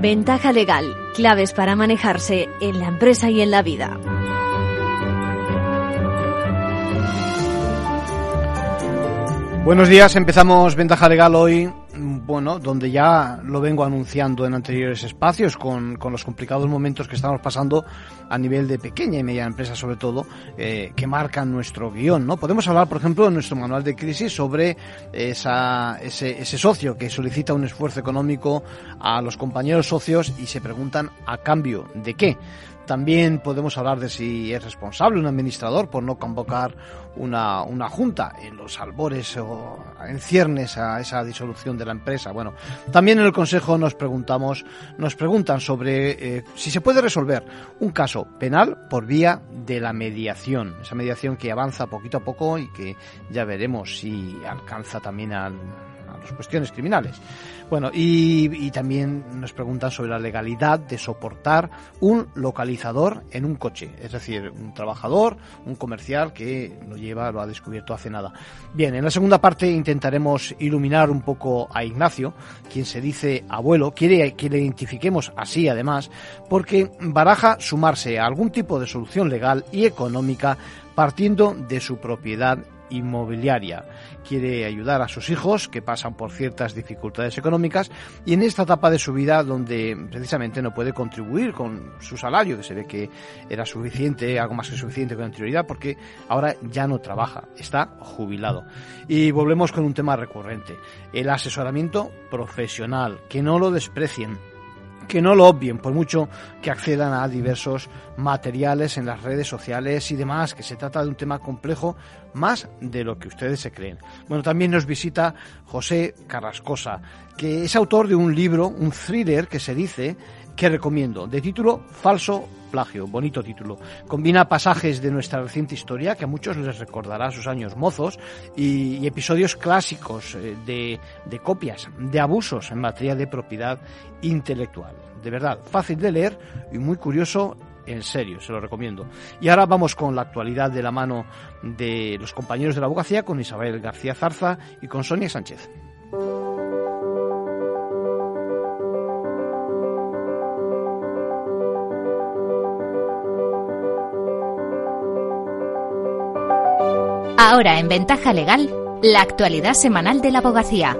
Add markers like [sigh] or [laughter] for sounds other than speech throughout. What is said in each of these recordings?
Ventaja legal, claves para manejarse en la empresa y en la vida. Buenos días, empezamos Ventaja Legal hoy, bueno, donde ya lo vengo anunciando en anteriores espacios con, con los complicados momentos que estamos pasando a nivel de pequeña y media empresa sobre todo, eh, que marcan nuestro guion, ¿no? Podemos hablar, por ejemplo, en nuestro manual de crisis sobre esa, ese, ese socio que solicita un esfuerzo económico a los compañeros socios y se preguntan a cambio de qué. También podemos hablar de si es responsable un administrador por no convocar una, una junta en los albores o en ciernes a esa disolución de la empresa. Bueno, también en el Consejo nos preguntamos, nos preguntan sobre eh, si se puede resolver un caso penal por vía de la mediación. Esa mediación que avanza poquito a poco y que ya veremos si alcanza también al las cuestiones criminales. Bueno, y, también nos preguntan sobre la legalidad de soportar un localizador en un coche, es decir, un trabajador, un comercial que lo lleva, lo ha descubierto hace nada. Bien, en la segunda parte intentaremos iluminar un poco a Ignacio, quien se dice abuelo, quiere que le identifiquemos así además, porque baraja sumarse a algún tipo de solución legal y económica partiendo de su propiedad inmobiliaria. Quiere ayudar a sus hijos que pasan por ciertas dificultades económicas y en esta etapa de su vida donde precisamente no puede contribuir con su salario, que se ve que era suficiente, algo más que suficiente con anterioridad, porque ahora ya no trabaja, está jubilado. Y volvemos con un tema recurrente, el asesoramiento profesional, que no lo desprecien que no lo obvien, por mucho que accedan a diversos materiales en las redes sociales y demás, que se trata de un tema complejo más de lo que ustedes se creen. Bueno, también nos visita José Carrascosa, que es autor de un libro, un thriller que se dice que recomiendo, de título Falso plagio, bonito título. Combina pasajes de nuestra reciente historia, que a muchos les recordará sus años mozos, y, episodios clásicos eh, de, de copias, de abusos en materia de propiedad intelectual. De verdad, fácil de leer y muy curioso en serio, se lo recomiendo. Y ahora vamos con la actualidad de la mano de los compañeros de la abogacía, con Isabel García Zarza y con Sonia Sánchez. Ahora en Ventaja Legal, la actualidad semanal de la abogacía.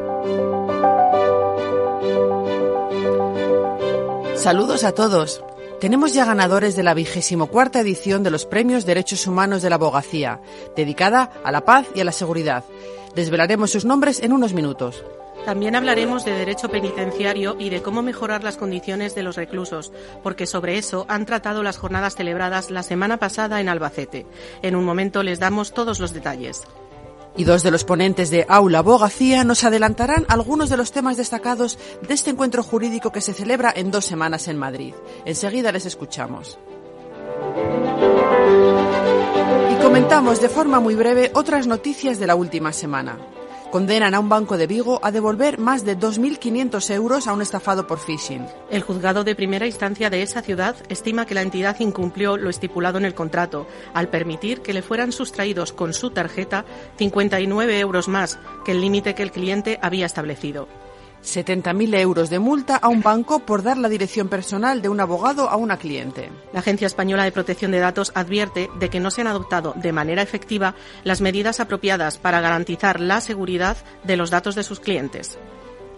Saludos a todos. Tenemos ya ganadores de la vigésimo cuarta edición de los Premios Derechos Humanos de la Abogacía, dedicada a la paz y a la seguridad. Desvelaremos sus nombres en unos minutos. También hablaremos de derecho penitenciario y de cómo mejorar las condiciones de los reclusos, porque sobre eso han tratado las jornadas celebradas la semana pasada en Albacete. En un momento les damos todos los detalles. Y dos de los ponentes de Aula Abogacía nos adelantarán algunos de los temas destacados de este encuentro jurídico que se celebra en dos semanas en Madrid. Enseguida les escuchamos. Comentamos de forma muy breve otras noticias de la última semana condenan a un banco de Vigo a devolver más de 2.500 euros a un estafado por phishing. El juzgado de primera instancia de esa ciudad estima que la entidad incumplió lo estipulado en el contrato al permitir que le fueran sustraídos con su tarjeta 59 euros más que el límite que el cliente había establecido. 70.000 euros de multa a un banco por dar la dirección personal de un abogado a una cliente. La Agencia Española de Protección de Datos advierte de que no se han adoptado de manera efectiva las medidas apropiadas para garantizar la seguridad de los datos de sus clientes.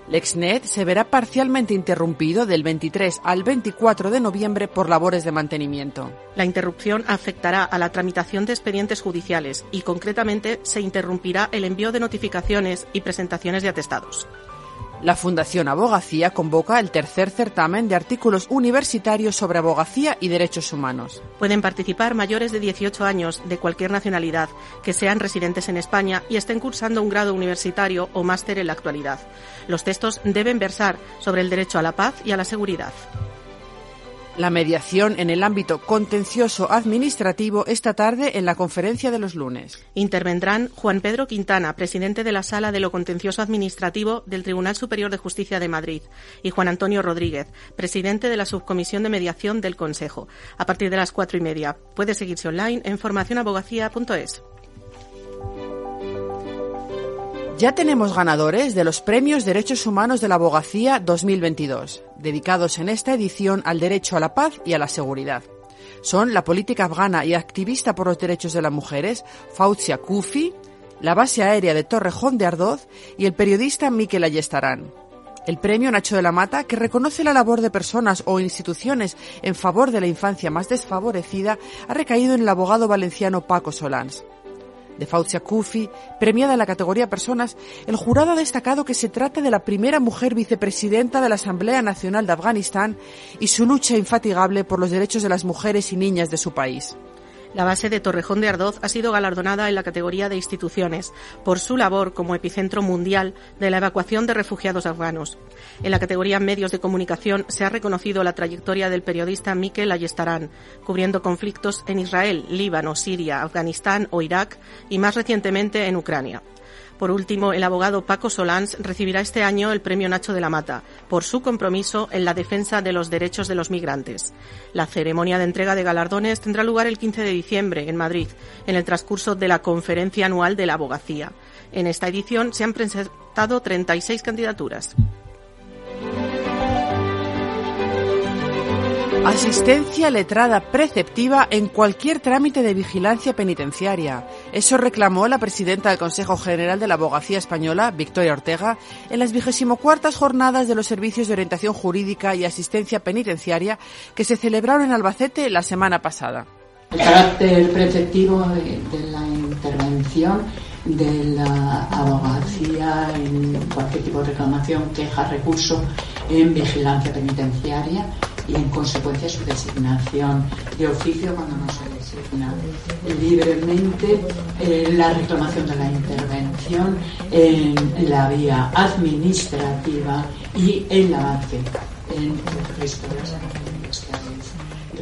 Lexnet se verá parcialmente interrumpido del 23 al 24 de noviembre por labores de mantenimiento. La interrupción afectará a la tramitación de expedientes judiciales y concretamente se interrumpirá el envío de notificaciones y presentaciones de atestados. La Fundación Abogacía convoca el tercer certamen de artículos universitarios sobre abogacía y derechos humanos. Pueden participar mayores de 18 años de cualquier nacionalidad que sean residentes en España y estén cursando un grado universitario o máster en la actualidad. Los textos deben versar sobre el derecho a la paz y a la seguridad. La mediación en el ámbito contencioso administrativo esta tarde en la conferencia de los lunes. Intervendrán Juan Pedro Quintana, presidente de la Sala de lo Contencioso Administrativo del Tribunal Superior de Justicia de Madrid, y Juan Antonio Rodríguez, presidente de la Subcomisión de Mediación del Consejo, a partir de las cuatro y media. Puede seguirse online en formacionabogacía.es. Ya tenemos ganadores de los Premios Derechos Humanos de la Abogacía 2022, dedicados en esta edición al derecho a la paz y a la seguridad. Son la política afgana y activista por los derechos de las mujeres, Fauzia Kufi, la base aérea de Torrejón de Ardoz y el periodista Miquel Ayestarán. El premio Nacho de la Mata, que reconoce la labor de personas o instituciones en favor de la infancia más desfavorecida, ha recaído en el abogado valenciano Paco Solans. De Fauzia Kufi, premiada en la categoría Personas, el jurado ha destacado que se trata de la primera mujer vicepresidenta de la Asamblea Nacional de Afganistán y su lucha infatigable por los derechos de las mujeres y niñas de su país. La base de Torrejón de Ardoz ha sido galardonada en la categoría de instituciones por su labor como epicentro mundial de la evacuación de refugiados afganos. En la categoría medios de comunicación se ha reconocido la trayectoria del periodista Mikel Ayestarán, cubriendo conflictos en Israel, Líbano, Siria, Afganistán o Irak y más recientemente en Ucrania. Por último, el abogado Paco Solans recibirá este año el Premio Nacho de la Mata por su compromiso en la defensa de los derechos de los migrantes. La ceremonia de entrega de galardones tendrá lugar el 15 de diciembre en Madrid, en el transcurso de la Conferencia Anual de la Abogacía. En esta edición se han presentado 36 candidaturas. Asistencia letrada preceptiva en cualquier trámite de vigilancia penitenciaria. Eso reclamó la presidenta del Consejo General de la Abogacía Española, Victoria Ortega, en las cuartas jornadas de los servicios de orientación jurídica y asistencia penitenciaria que se celebraron en Albacete la semana pasada. El carácter preceptivo de, la intervención de la abogacía en cualquier tipo de reclamación, queja, recurso en vigilancia penitenciaria y en consecuencia su designación de oficio cuando no se designa libremente eh, la reclamación de la intervención en la vía administrativa y el avance en el de las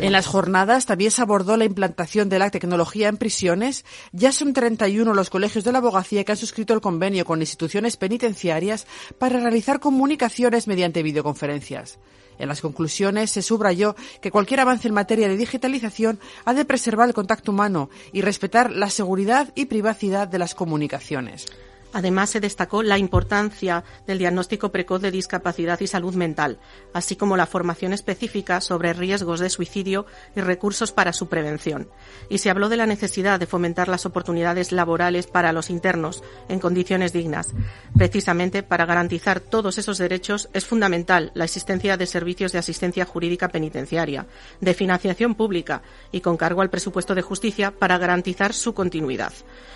en las jornadas también se abordó la implantación de la tecnología en prisiones. Ya son 31 los colegios de la abogacía que han suscrito el convenio con instituciones penitenciarias para realizar comunicaciones mediante videoconferencias. En las conclusiones se subrayó que cualquier avance en materia de digitalización ha de preservar el contacto humano y respetar la seguridad y privacidad de las comunicaciones. Además, se destacó la importancia del diagnóstico precoz de discapacidad y salud mental, así como la formación específica sobre riesgos de suicidio y recursos para su prevención. Y se habló de la necesidad de fomentar las oportunidades laborales para los internos en condiciones dignas. Precisamente para garantizar todos esos derechos es fundamental la existencia de servicios de asistencia jurídica penitenciaria, de financiación pública y con cargo al presupuesto de justicia para garantizar su continuidad.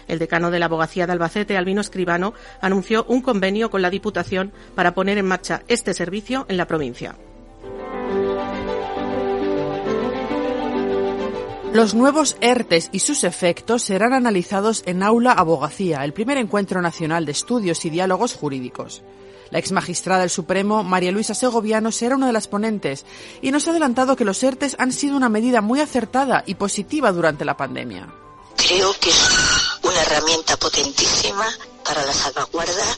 El decano de la abogacía de Albacete, Albino Escribano, anunció un convenio con la Diputación para poner en marcha este servicio en la provincia. Los nuevos ERTES y sus efectos serán analizados en Aula Abogacía, el primer encuentro nacional de estudios y diálogos jurídicos. La ex magistrada del Supremo, María Luisa Segoviano, será una de las ponentes y nos ha adelantado que los ERTES han sido una medida muy acertada y positiva durante la pandemia. Creo que es una herramienta potentísima para la salvaguarda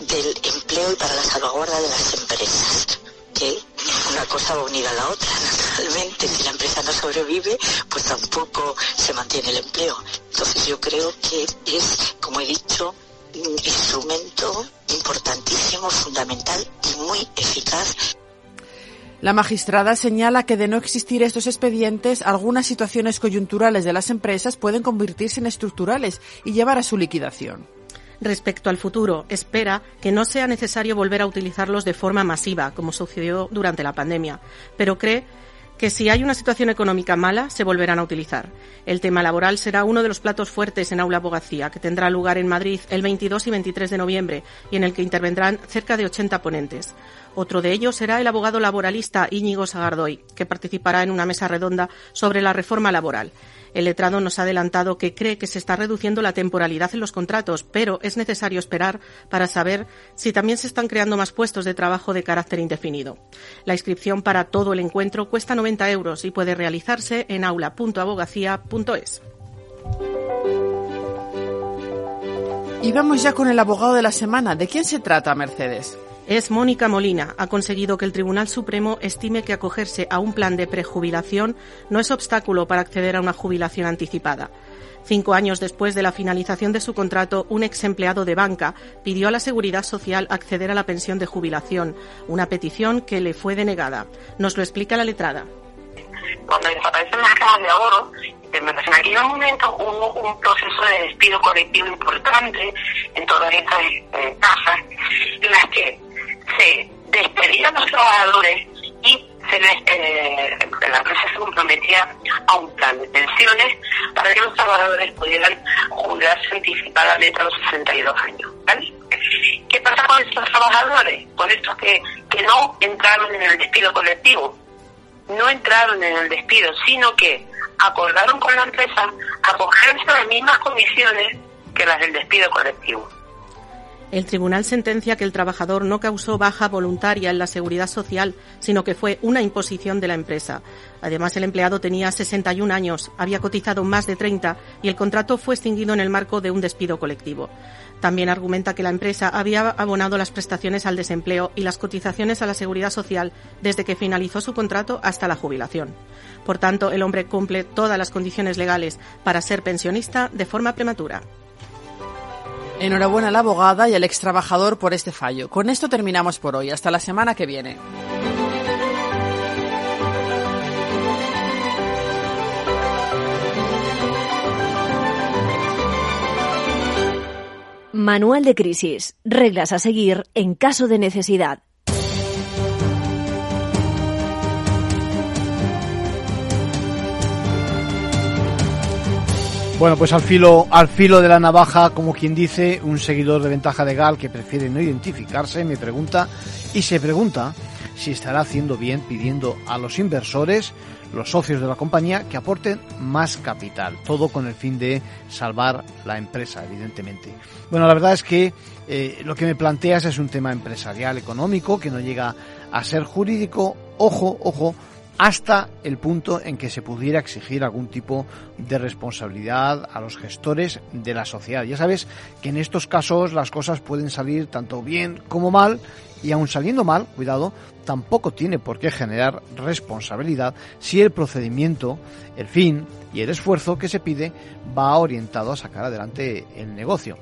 del empleo y para la salvaguarda de las empresas. Que una cosa va unida a la otra, [laughs] naturalmente. Si la empresa no sobrevive, pues tampoco se mantiene el empleo. Entonces yo creo que es, como he dicho, un instrumento importantísimo, fundamental y muy eficaz la magistrada señala que de no existir estos expedientes, algunas situaciones coyunturales de las empresas pueden convertirse en estructurales y llevar a su liquidación. Respecto al futuro, espera que no sea necesario volver a utilizarlos de forma masiva, como sucedió durante la pandemia, pero cree que si hay una situación económica mala, se volverán a utilizar. El tema laboral será uno de los platos fuertes en Aula Abogacía, que tendrá lugar en Madrid el 22 y 23 de noviembre y en el que intervendrán cerca de 80 ponentes. Otro de ellos será el abogado laboralista Íñigo Sagardoy, que participará en una mesa redonda sobre la reforma laboral. El letrado nos ha adelantado que cree que se está reduciendo la temporalidad en los contratos, pero es necesario esperar para saber si también se están creando más puestos de trabajo de carácter indefinido. La inscripción para todo el encuentro cuesta 90 euros y puede realizarse en aula.abogacía.es. Y vamos ya con el abogado de la semana. ¿De quién se trata, Mercedes? Es Mónica Molina. Ha conseguido que el Tribunal Supremo estime que acogerse a un plan de prejubilación no es obstáculo para acceder a una jubilación anticipada. Cinco años después de la finalización de su contrato, un ex empleado de banca pidió a la Seguridad Social acceder a la pensión de jubilación, una petición que le fue denegada. Nos lo explica la letrada. Cuando desaparecen las cajas de ahorro, en aquel momento hubo un proceso de despido colectivo importante en todas estas eh, casas, en las que se despedían los trabajadores y se les, eh, la empresa se comprometía a un plan de pensiones para que los trabajadores pudieran jubilarse anticipadamente a los 62 años. ¿Qué pasa con estos trabajadores? Con estos que, que no entraron en el despido colectivo. No entraron en el despido, sino que acordaron con la empresa acogerse a las mismas condiciones que las del despido colectivo. El tribunal sentencia que el trabajador no causó baja voluntaria en la seguridad social, sino que fue una imposición de la empresa. Además, el empleado tenía 61 años, había cotizado más de 30 y el contrato fue extinguido en el marco de un despido colectivo. También argumenta que la empresa había abonado las prestaciones al desempleo y las cotizaciones a la seguridad social desde que finalizó su contrato hasta la jubilación. Por tanto, el hombre cumple todas las condiciones legales para ser pensionista de forma prematura. Enhorabuena a la abogada y al ex trabajador por este fallo. Con esto terminamos por hoy. Hasta la semana que viene. Manual de crisis. Reglas a seguir en caso de necesidad. Bueno, pues al filo, al filo de la navaja, como quien dice, un seguidor de ventaja legal que prefiere no identificarse me pregunta y se pregunta si estará haciendo bien pidiendo a los inversores, los socios de la compañía, que aporten más capital. Todo con el fin de salvar la empresa, evidentemente. Bueno, la verdad es que eh, lo que me planteas es un tema empresarial, económico, que no llega a ser jurídico. Ojo, ojo, hasta el punto en que se pudiera exigir algún tipo de responsabilidad a los gestores de la sociedad. Ya sabes que en estos casos las cosas pueden salir tanto bien como mal y aun saliendo mal, cuidado, tampoco tiene por qué generar responsabilidad si el procedimiento, el fin y el esfuerzo que se pide va orientado a sacar adelante el negocio.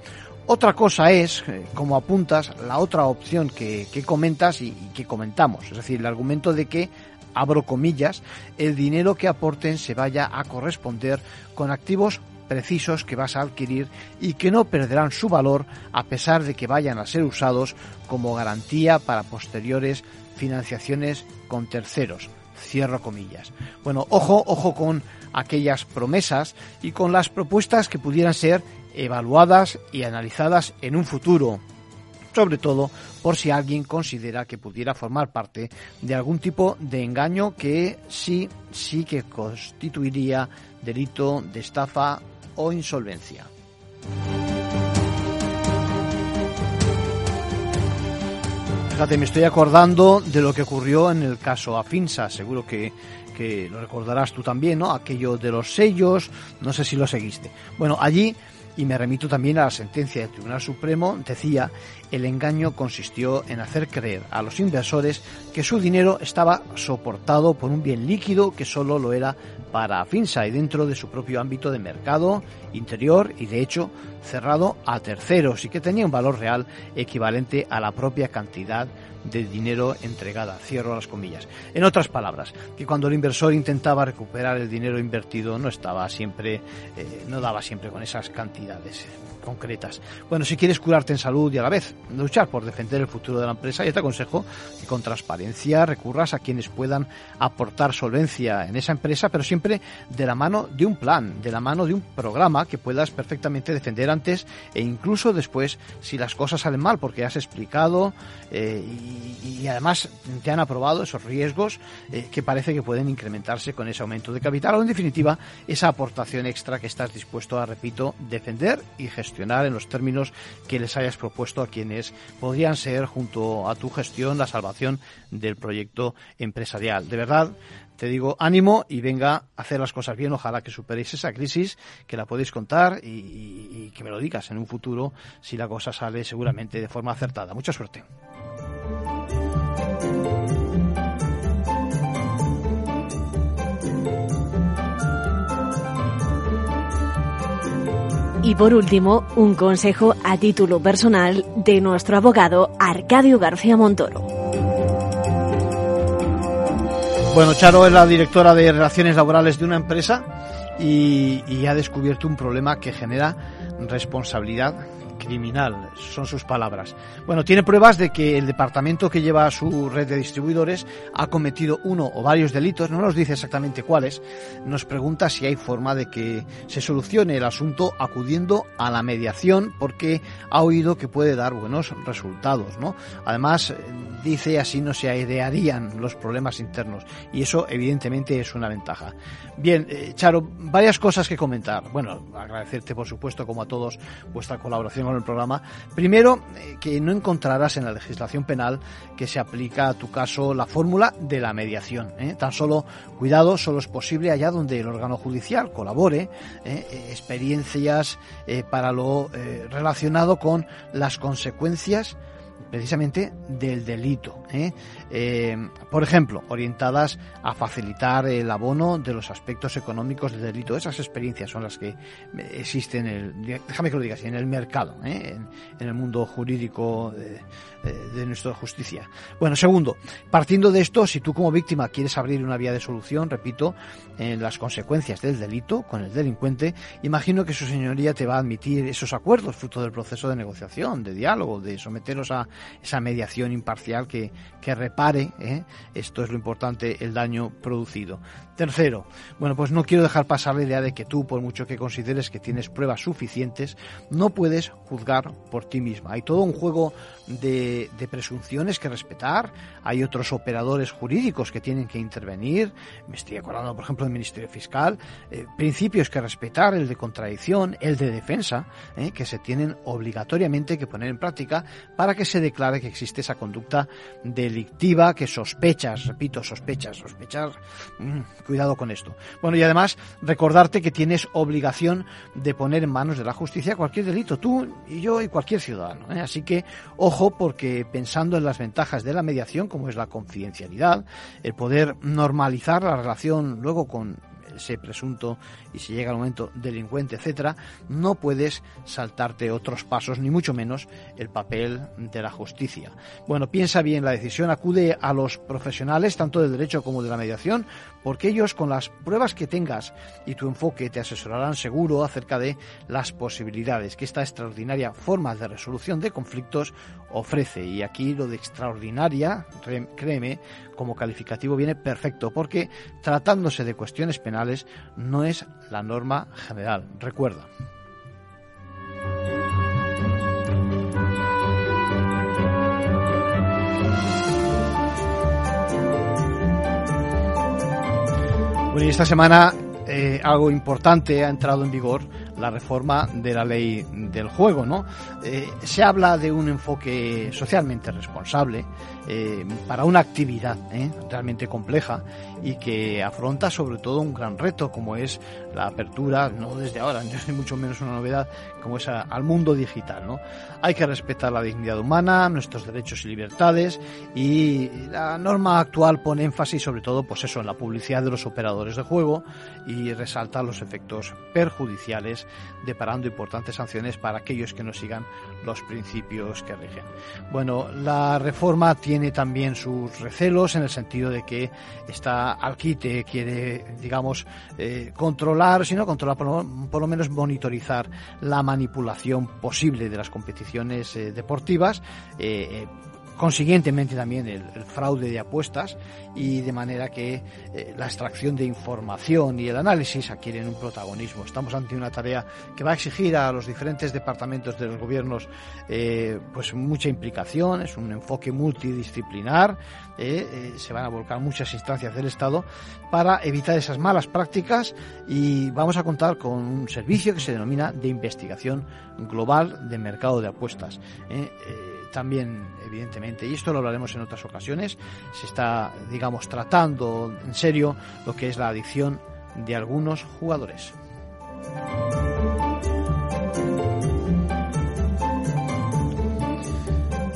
Otra cosa es, eh, como apuntas, la otra opción que, comentas y, y, que comentamos, es decir, el argumento de que abro comillas, el dinero que aporten se vaya a corresponder con activos precisos que vas a adquirir y que no perderán su valor a pesar de que vayan a ser usados como garantía para posteriores financiaciones con terceros. Cierro comillas. Bueno, ojo, ojo con aquellas promesas y con las propuestas que pudieran ser evaluadas y analizadas en un futuro sobre todo por si alguien considera que pudiera formar parte de algún tipo de engaño que sí, sí que constituiría delito de estafa o insolvencia. Fíjate, me estoy acordando de lo que ocurrió en el caso Afinsa, seguro que, que lo recordarás tú también, ¿no? Aquello de los sellos, no sé si lo seguiste. Bueno, allí y me remito también a la sentencia del Tribunal Supremo, decía, el engaño consistió en hacer creer a los inversores que su dinero estaba soportado por un bien líquido que solo lo era para Finsa y dentro de su propio ámbito de mercado interior y de hecho cerrado a terceros y que tenía un valor real equivalente a la propia cantidad de dinero entregada. Cierro las comillas. En otras palabras, que cuando el inversor intentaba recuperar el dinero invertido no estaba siempre, eh, no daba siempre con esas cantidades concretas. Bueno, si quieres curarte en salud y a la vez luchar por defender el futuro de la empresa, yo te aconsejo que con transparencia recurras a quienes puedan aportar solvencia en esa empresa, pero siempre de la mano de un plan, de la mano de un programa que puedas perfectamente defender antes e incluso después si las cosas salen mal, porque has explicado eh, y, además te han aprobado esos riesgos eh, que parece que pueden incrementarse con ese aumento de capital o en definitiva esa aportación extra que estás dispuesto a, repito, defender y gestionar en los términos que les hayas propuesto a quienes podrían ser, junto a tu gestión, la salvación del proyecto empresarial. De verdad, te digo ánimo y venga a hacer las cosas bien. Ojalá que superéis esa crisis, que la podéis contar y, y que me lo digas en un futuro si la cosa sale seguramente de forma acertada. Mucha suerte. Y por último, un consejo a título personal de nuestro abogado Arcadio García Montoro. Bueno, Charo es la directora de Relaciones Laborales de una empresa y, ha descubierto un problema que genera responsabilidad criminal, son sus palabras. Bueno, tiene pruebas de que el departamento que lleva su red de distribuidores ha cometido uno o varios delitos, no nos dice exactamente cuáles, nos pregunta si hay forma de que se solucione el asunto acudiendo a la mediación porque ha oído que puede dar buenos resultados, ¿no? Además, dice así no se airearían los problemas internos y eso evidentemente es una ventaja. Bien, eh, Charo, varias cosas que comentar. Bueno, agradecerte por supuesto como a todos vuestra colaboración el programa. Primero, eh, que no encontrarás en la legislación penal que se aplica a tu caso la fórmula de la mediación. ¿eh? Tan solo, cuidado, solo es posible allá donde el órgano judicial colabore, experiencias para lo relacionado con las consecuencias precisamente del delito. ¿eh? Eh, por ejemplo, orientadas a facilitar el abono de los aspectos económicos del delito. Esas experiencias son las que existen, en el, déjame que lo diga en el mercado, ¿eh? en, el mundo jurídico de, de, nuestra justicia. Bueno, segundo, partiendo de esto, si tú como víctima quieres abrir una vía de solución, repito, en las consecuencias del delito con el delincuente, imagino que su señoría te va a admitir esos acuerdos fruto del proceso de negociación, de diálogo, de someterlos a esa mediación imparcial que, que repare, ¿eh? esto es lo importante, el daño producido. Tercero, bueno, pues no quiero dejar pasar la idea de que tú, por mucho que consideres que tienes pruebas suficientes, no puedes juzgar por ti misma. Hay todo un juego de, de presunciones que respetar, hay otros operadores jurídicos que tienen que intervenir, me estoy acordando, por ejemplo, del Ministerio Fiscal, eh, principios que respetar, el de contradicción, el de defensa, eh, que se tienen obligatoriamente que poner en práctica para que se declare que existe esa conducta delictiva que sospechas, repito, sospechas, sospechar, mmm, cuidado con esto. Bueno, y además recordarte que tienes obligación de poner en manos de la justicia cualquier delito, tú y yo y cualquier ciudadano. ¿eh? Así que ojo porque pensando en las ventajas de la mediación, como es la confidencialidad, el poder normalizar la relación luego con ese presunto y si llega el momento delincuente, etcétera, no puedes saltarte otros pasos, ni mucho menos el papel de la justicia. Bueno, piensa bien la decisión, acude a los profesionales, tanto del derecho como de la mediación, porque ellos con las pruebas que tengas y tu enfoque te asesorarán seguro acerca de las posibilidades que esta extraordinaria forma de resolución de conflictos ofrece. Y aquí lo de extraordinaria, créeme, como calificativo viene perfecto, porque tratándose de cuestiones penales no es la norma general. Recuerda. Bueno, y esta semana eh, algo importante ha entrado en vigor la reforma de la ley del juego, ¿no? Eh, se habla de un enfoque socialmente responsable eh, para una actividad ¿eh? realmente compleja y que afronta sobre todo un gran reto como es la apertura, no desde ahora, [laughs] ni mucho menos una novedad, como es al mundo digital, ¿no? Hay que respetar la dignidad humana, nuestros derechos y libertades y la norma actual pone énfasis sobre todo, pues eso, en la publicidad de los operadores de juego y resalta los efectos perjudiciales deparando importantes sanciones para aquellos que no sigan los principios que rigen. Bueno, la reforma tiene también sus recelos en el sentido de que está al quite, quiere, digamos, eh, controlar, si no controlar, por, lo menos monitorizar la manipulación posible de las competiciones eh, deportivas. Consiguientemente también el, fraude de apuestas y de manera que eh, la extracción de información y el análisis adquieren un protagonismo. Estamos ante una tarea que va a exigir a los diferentes departamentos de los gobiernos eh, pues mucha implicación, es un enfoque multidisciplinar, eh, se van a volcar muchas instancias del Estado para evitar esas malas prácticas y vamos a contar con un servicio que se denomina de investigación global de mercado de apuestas también, evidentemente, y esto lo hablaremos en otras ocasiones, se está, digamos, tratando en serio lo que es la adicción de algunos jugadores.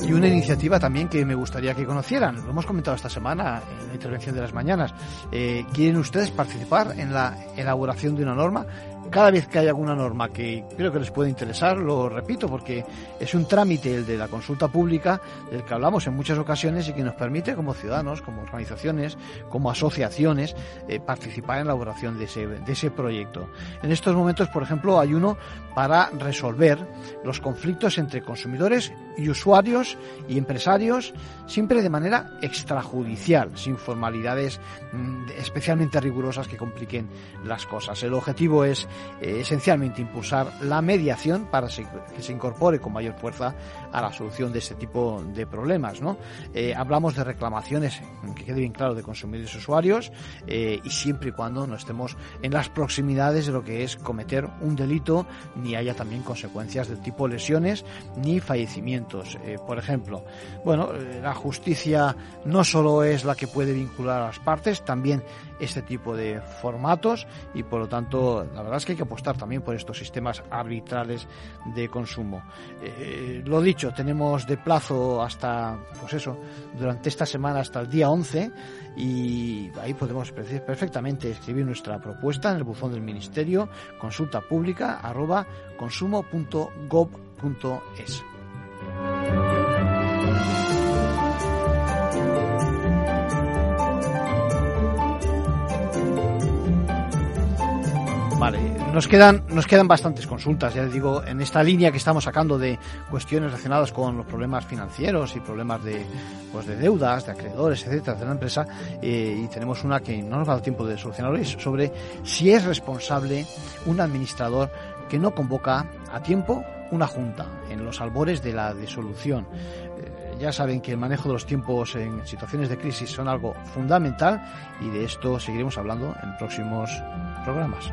Y una iniciativa también que me gustaría que conocieran, lo hemos comentado esta semana en la intervención de las mañanas. Eh, ¿Quieren ustedes participar en la elaboración de una norma? Cada vez que hay alguna norma que creo que les puede interesar, lo repito porque es un trámite el de la consulta pública del que hablamos en muchas ocasiones y que nos permite como ciudadanos, como organizaciones, como asociaciones, eh, participar en la elaboración de ese, proyecto. En estos momentos, por ejemplo, hay uno para resolver los conflictos entre consumidores y usuarios y empresarios, siempre de manera extrajudicial, sin formalidades mm, especialmente rigurosas que compliquen las cosas. El objetivo es eh, esencialmente impulsar la mediación para que se incorpore con mayor fuerza a la solución de este tipo de problemas. ¿no? Eh, hablamos de reclamaciones, que quede bien claro, de consumidores y usuarios, eh, y siempre y cuando no estemos en las proximidades de lo que es cometer un delito, ni haya también consecuencias del tipo lesiones ni fallecimientos. por ejemplo, bueno, la justicia no solo es la que puede vincular a las partes, también este tipo de formatos y por lo tanto la verdad es que hay que apostar también por estos sistemas arbitrales de consumo. Eh, lo dicho, tenemos de plazo hasta, pues eso, durante esta semana hasta el día 11 y ahí podemos perfectamente escribir nuestra propuesta en el buzón del Ministerio, consulta pública arroba. Vale, nos quedan, nos quedan bastantes consultas, ya les digo, en esta línea que estamos sacando de cuestiones relacionadas con los problemas financieros y problemas de, pues de deudas, de acreedores, etcétera, de la empresa, eh, y tenemos una que no nos va a dar tiempo de solucionar hoy, sobre si es responsable un administrador que no convoca a tiempo una junta en los albores de la disolución. Eh, ya saben que el manejo de los tiempos en situaciones de crisis son algo fundamental y de esto seguiremos hablando en próximos programas.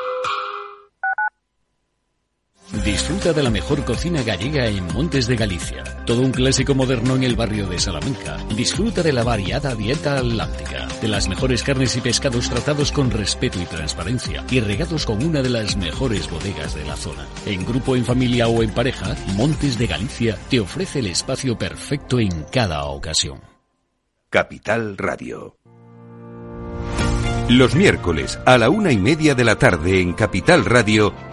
Disfruta de la mejor cocina gallega en Montes de Galicia. Todo un clásico moderno en el barrio de Salamanca. Disfruta de la variada dieta atlántica, de las mejores carnes y pescados tratados con respeto y transparencia y regados con una de las mejores bodegas de la zona. En grupo, en familia o en pareja, Montes de Galicia te ofrece el espacio perfecto en cada ocasión. Capital Radio. Los miércoles a la una y media de la tarde en Capital Radio,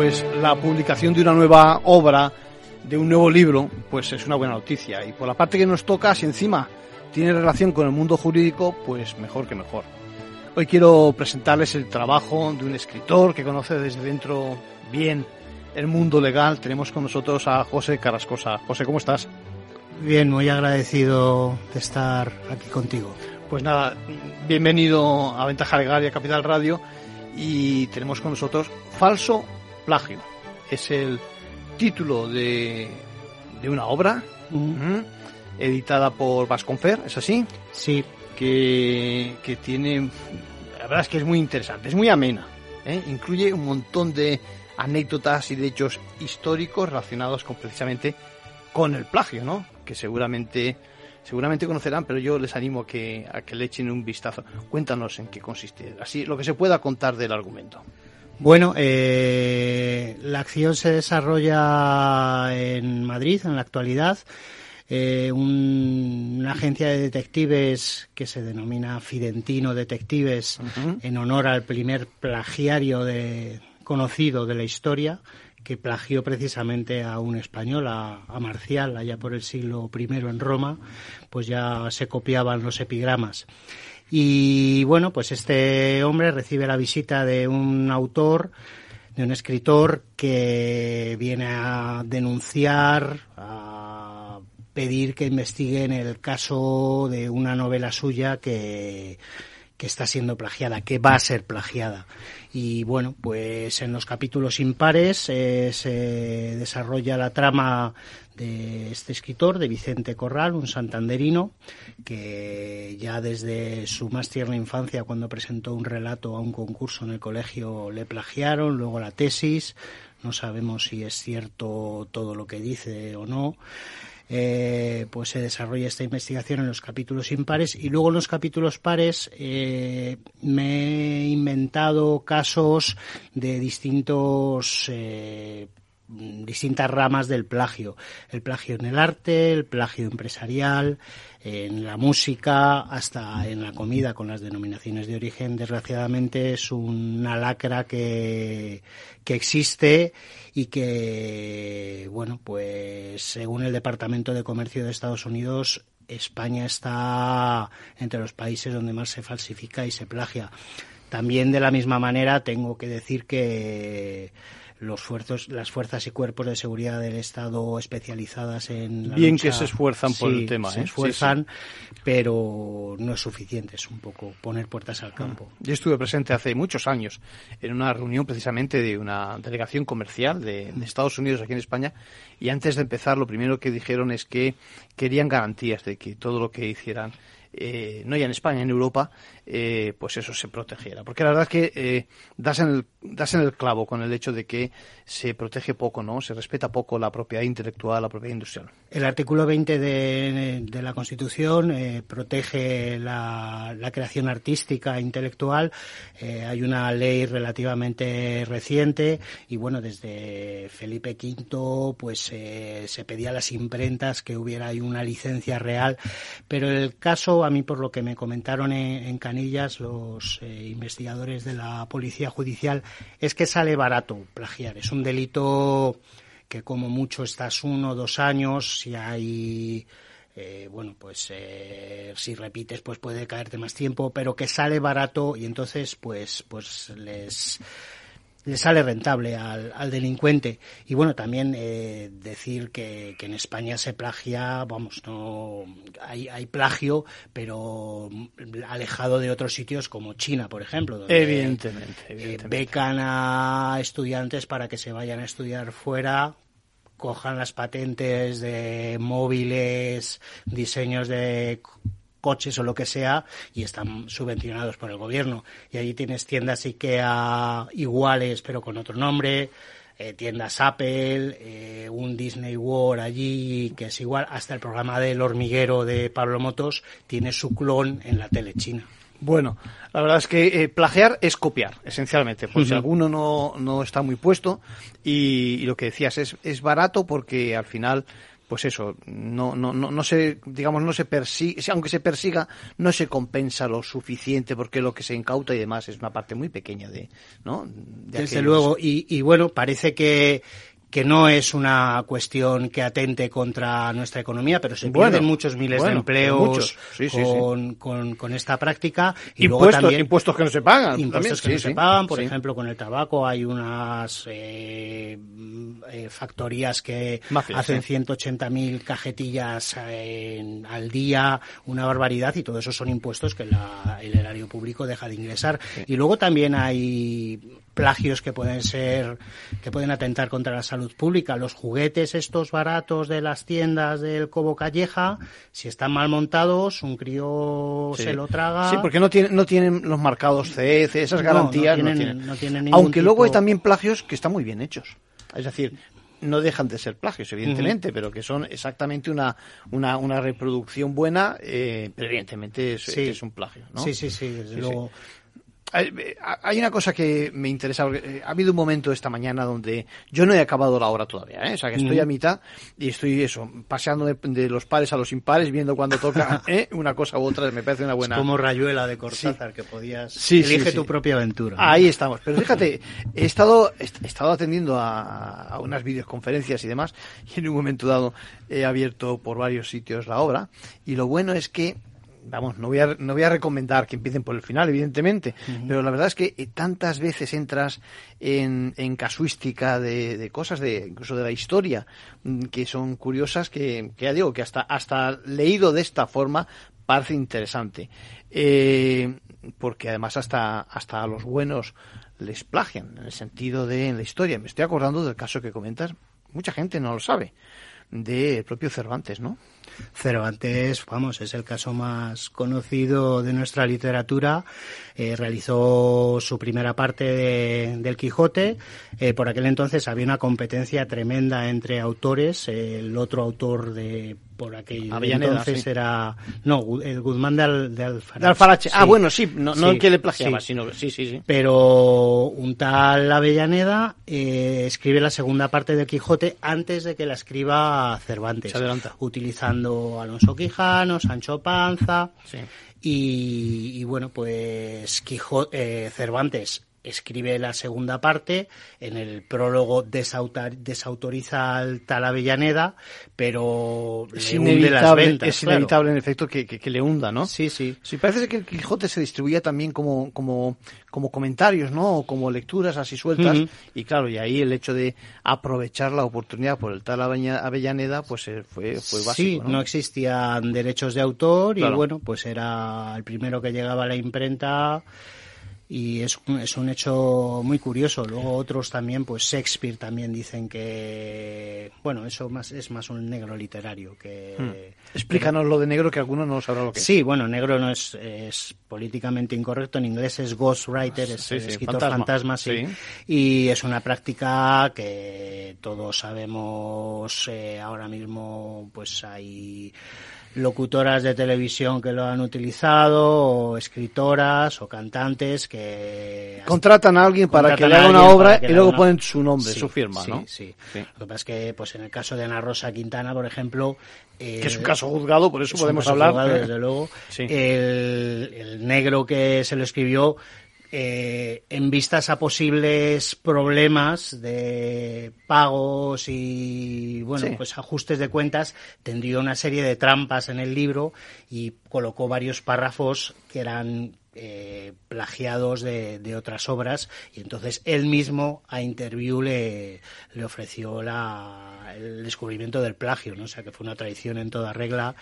Pues la publicación de una nueva obra, de un nuevo libro, pues es una buena noticia. Y por la parte que nos toca, si encima tiene relación con el mundo jurídico, pues mejor que mejor. Hoy quiero presentarles el trabajo de un escritor que conoce desde dentro bien el mundo legal. Tenemos con nosotros a José Carrascosa. José, ¿cómo estás? Bien, muy agradecido de estar aquí contigo. Pues nada, bienvenido a Ventaja Legal y a Capital Radio. Y tenemos con nosotros Falso Plagio. Es el título de, de una obra editada por Vasconfer, ¿es así? Sí. Que, que tiene, la verdad es que es muy interesante, es muy amena. ¿eh? Incluye un montón de anécdotas y de hechos históricos relacionados con precisamente con el plagio, ¿no? Que seguramente seguramente conocerán, pero yo les animo a que, a que le echen un vistazo. Cuéntanos en qué consiste, así lo que se pueda contar del argumento. Bueno, eh, la acción se desarrolla en Madrid en la actualidad. Eh, un- una agencia de detectives que se denomina Fidentino Detectives en honor al primer plagiario de, conocido de la historia que plagió precisamente a un español, a, a Marcial, allá por el siglo I en Roma, pues ya se copiaban los epigramas. Y bueno, pues este hombre recibe la visita de un autor, de un escritor que viene a denunciar, a pedir que investiguen el caso de una novela suya que, que está siendo plagiada, que va a ser plagiada. Y bueno, pues en los capítulos impares eh, se desarrolla la trama de este escritor, de Vicente Corral, un santanderino, que ya desde su más tierna infancia, cuando presentó un relato a un concurso en el colegio, le plagiaron, luego la tesis, no sabemos si es cierto todo lo que dice o no. Eh, pues se desarrolla esta investigación en los capítulos impares. Y luego en los capítulos pares eh, me he inventado casos de distintos eh, distintas ramas del plagio. El plagio en el arte, el plagio empresarial, en la música, hasta en la comida con las denominaciones de origen. Desgraciadamente es una lacra que, que existe y que, bueno, pues según el Departamento de Comercio de Estados Unidos, España está entre los países donde más se falsifica y se plagia. También de la misma manera tengo que decir que los fuerzos, las fuerzas y cuerpos de seguridad del Estado especializadas en la Bien lucha- que se esfuerzan por Sí, el tema, se ¿eh? esfuerzan, pero no es suficiente, es un poco poner puertas al campo. Yo estuve presente hace muchos años en una reunión precisamente de una delegación comercial de, de Estados Unidos aquí en España y antes de empezar lo primero que dijeron es que querían garantías de que todo lo que hicieran eh, no ya en España, en Europa, eh, pues eso se protegiera. Porque la verdad es que eh, das, en el, das en el clavo con el hecho de que se protege poco, ¿no? Se respeta poco la propiedad intelectual, la propiedad industrial. El artículo 20 de, de la Constitución eh, protege la, la creación artística e intelectual. Eh, hay una ley relativamente reciente y bueno, desde Felipe V pues eh, se pedía a las imprentas que hubiera una licencia real, pero el caso, a mí por lo que me comentaron en, en Canillas los eh, investigadores de la Policía Judicial, es que sale barato plagiar. Es un delito que como mucho estás uno o dos años, si hay, eh, bueno, pues eh, si repites pues puede caerte más tiempo, pero que sale barato y entonces pues, pues les, le sale rentable al, al delincuente. Y bueno, también eh, decir que, que en España se plagia, vamos, no hay, hay plagio, pero alejado de otros sitios como China, por ejemplo. donde, Evidentemente, eh, evidentemente. becan a estudiantes para que se vayan a estudiar fuera cojan las patentes de móviles, diseños de coches o lo que sea y están subvencionados por el gobierno. Y allí tienes tiendas IKEA iguales pero con otro nombre, eh, tiendas Apple, eh, un Disney World allí, que es igual, hasta el programa del hormiguero de Pablo Motos tiene su clon en la tele china. Bueno, la verdad es que eh, plagiar es copiar, esencialmente, por si Ujú. alguno no, no está muy puesto y, y lo que decías es, es barato porque al final, pues eso, no, no, no, no se, digamos, no se persigue, aunque se persiga, no se compensa lo suficiente porque lo que se incauta y demás es una parte muy pequeña de, ¿no? De Desde aquellos- luego, y, y bueno, parece que, que no es una cuestión que atente contra nuestra economía, pero se Bueno, pierden muchos miles bueno, de empleos sí, sí. con, Con, esta práctica. Y luego también, impuestos que no se pagan. Impuestos también, que no se pagan, por ejemplo, con el tabaco hay unas eh, mm, eh, factorías que Mafias, hacen sí. 180.000 cajetillas eh, en- al día, una barbaridad, y todo eso son impuestos que la- el erario público deja de ingresar. Y luego también hay plagios que pueden ser que pueden atentar contra la salud pública los juguetes estos baratos de las tiendas del Cobo Calleja si están mal montados un crío Sí. se lo traga Sí, porque no tienen, no tienen los marcados CE, esas No, garantías. no No tienen- tienen, no tienen ningún Aunque luego hay también plagios que están muy bien hechos. Es decir, no dejan de ser plagios, evidentemente, pero que son exactamente una, una, una reproducción buena, eh, pero evidentemente es, Sí. es un plagio. ¿no? Sí, sí, sí, desde Sí, luego. Eh, hay una cosa que me interesa. porque, eh, Ha habido un momento esta mañana donde yo no he acabado la hora todavía, ¿eh? o sea que estoy a mitad y estoy eso, paseando de, de los pares a los impares, viendo cuando toca [laughs] ¿eh? una cosa u otra. Me parece una buena. Es como Rayuela de Cortázar, que podías... Sí, sí, Elige sí. tu propia aventura. ¿no? Ahí estamos. Pero fíjate, he estado, he estado atendiendo a, a unas videoconferencias y demás, y en un momento dado he abierto por varios sitios la obra, y lo bueno es que, vamos, no voy a, no voy a recomendar que empiecen por el final, evidentemente, pero la verdad es que eh, tantas veces entras en, en casuística de, de cosas, de incluso de la historia, mm, que son curiosas, que, que ya digo, que hasta, hasta leído de esta forma parece interesante. Eh, porque además hasta, hasta a los buenos les plagian, en el sentido de en la historia. Me estoy acordando del caso que comentas, mucha gente no lo sabe, del propio Cervantes, ¿no? Cervantes, vamos, es el caso más conocido de nuestra literatura. Eh, realizó su primera parte de- del Quijote. Eh, por aquel entonces había una competencia tremenda entre autores. el otro autor de por aquel Avellaneda, entonces sí. era no el Guzmán de, Al- de Alfarache. De Alfarache. Ah, Sí. bueno, sí, no, no Sí, el que le plagiaba, sino sí, sí, sí. Pero un tal Avellaneda eh, escribe la segunda parte del Quijote antes de que la escriba Cervantes, Se adelanta. utilizando Alonso Quijano, Sancho Panza Sí. y, y bueno, pues Quijo- eh, Cervantes escribe la segunda parte, en el prólogo desautar- desautoriza al tal Avellaneda, pero Es le hunde las inevitable, ventas. es claro. inevitable en efecto que, que- que le hunda, ¿no? Sí, sí. Sí, parece que el Quijote se distribuía también como, como, como comentarios, ¿no? O como lecturas así sueltas. Y claro, y ahí el hecho de aprovechar la oportunidad por el tal Avellaneda, pues eh, fue, fue básico, sí, ¿no? existían derechos de autor y bueno, pues era el primero que llegaba a la imprenta y es un, es un hecho muy curioso. Luego otros también, pues Shakespeare también dicen que, bueno, eso más es más un negro literario que... Hmm. Explícanos lo de negro que alguno no sabrá lo que es. Sí, bueno, negro no es, es políticamente incorrecto, en inglés es ghostwriter, es Sí, el sí, escritor fantasma. fantasma, sí. Sí. Y es una práctica que todos sabemos eh, ahora mismo, pues hay locutoras de televisión que lo han utilizado, o escritoras o cantantes que Contratan a alguien para que le haga una obra y luego una- ponen su nombre, Sí, su firma, sí, ¿no? Sí, Sí. Lo que pasa es que, pues en el caso de Ana Rosa Quintana, por ejemplo, Que es un eh, caso juzgado, por eso es un podemos caso hablar. juzgado, desde [laughs] luego. Sí. El, el negro que se lo escribió, eh, en vistas a posibles problemas de pagos y bueno Sí. pues ajustes de cuentas tendría una serie de trampas en el libro y colocó varios párrafos que eran eh, plagiados de, de otras obras y entonces él mismo a Interview le, le ofreció la, el descubrimiento del plagio, ¿no? O sea que fue una traición en toda regla